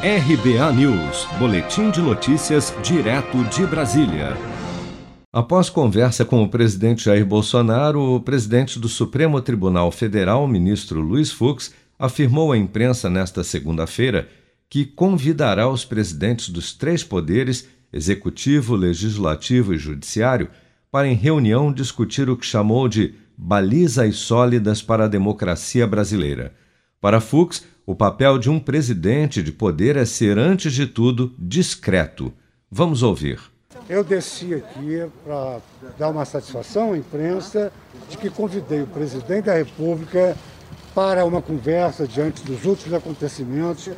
RBA News, Boletim de Notícias, direto de Brasília. Após conversa com o presidente Jair Bolsonaro, o presidente do Supremo Tribunal Federal, ministro Luiz Fux, afirmou à imprensa nesta segunda-feira que convidará os presidentes dos três poderes, executivo, legislativo e judiciário, para em reunião discutir o que chamou de balizas sólidas para a democracia brasileira. Para Fux, o papel de um presidente de poder é ser, antes de tudo, discreto. Vamos ouvir. Eu desci aqui para dar uma satisfação à imprensa de que convidei o presidente da República para uma conversa diante dos últimos acontecimentos,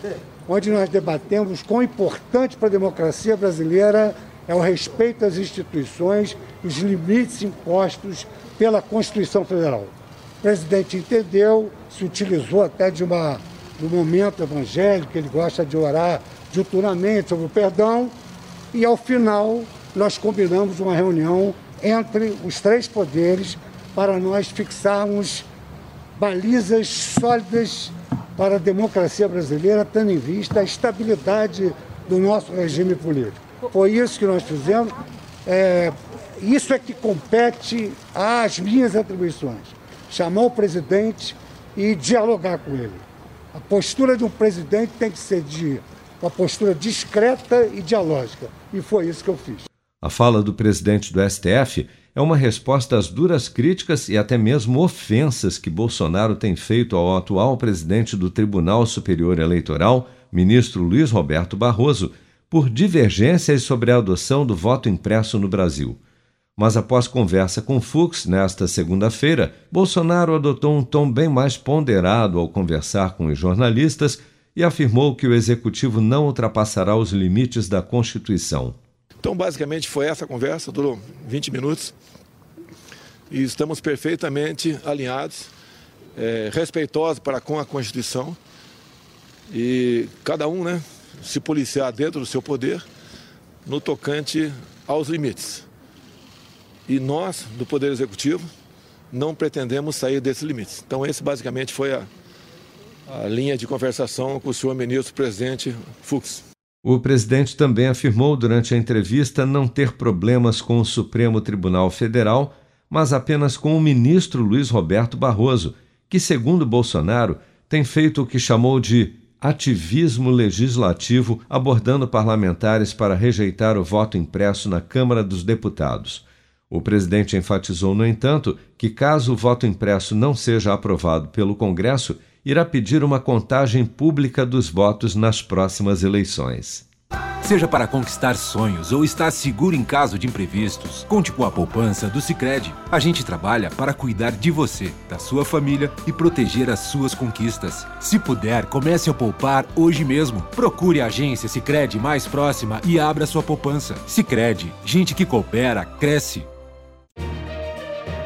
onde nós debatemos quão importante para a democracia brasileira é o respeito às instituições e os limites impostos pela Constituição Federal. O presidente entendeu, se utilizou até de uma no momento evangélico, ele gosta de orar diuturnamente sobre o perdão, e ao final nós combinamos uma reunião entre os três poderes para nós fixarmos balizas sólidas para a democracia brasileira, tendo em vista a estabilidade do nosso regime político. Foi isso que nós fizemos. É, isso é que compete às minhas atribuições. Chamar o presidente e dialogar com ele. A postura de um presidente tem que ser de uma postura discreta e dialógica. E foi isso que eu fiz. A fala do presidente do STF é uma resposta às duras críticas e até mesmo ofensas que Bolsonaro tem feito ao atual presidente do Tribunal Superior Eleitoral, ministro Luiz Roberto Barroso, por divergências sobre a adoção do voto impresso no Brasil. Mas após conversa com Fux nesta segunda-feira, Bolsonaro adotou um tom bem mais ponderado ao conversar com os jornalistas e afirmou que o executivo não ultrapassará os limites da Constituição. Então, basicamente, foi essa conversa, durou 20 minutos e estamos perfeitamente alinhados, é, respeitosos para com a Constituição e cada um né, se policiar dentro do seu poder no tocante aos limites. E nós, do Poder Executivo, não pretendemos sair desses limites. Então, esse basicamente foi a, a linha de conversação com o senhor ministro presidente Fux. O presidente também afirmou durante a entrevista não ter problemas com o Supremo Tribunal Federal, mas apenas com o ministro Luiz Roberto Barroso, que, segundo Bolsonaro, tem feito o que chamou de ativismo legislativo, abordando parlamentares para rejeitar o voto impresso na Câmara dos Deputados. O presidente enfatizou, no entanto, que caso o voto impresso não seja aprovado pelo Congresso, irá pedir uma contagem pública dos votos nas próximas eleições. Seja para conquistar sonhos ou estar seguro em caso de imprevistos, conte com a poupança do Sicredi. A gente trabalha para cuidar de você, da sua família e proteger as suas conquistas. Se puder, comece a poupar hoje mesmo. Procure a agência Sicredi mais próxima e abra sua poupança. Sicredi, gente que coopera cresce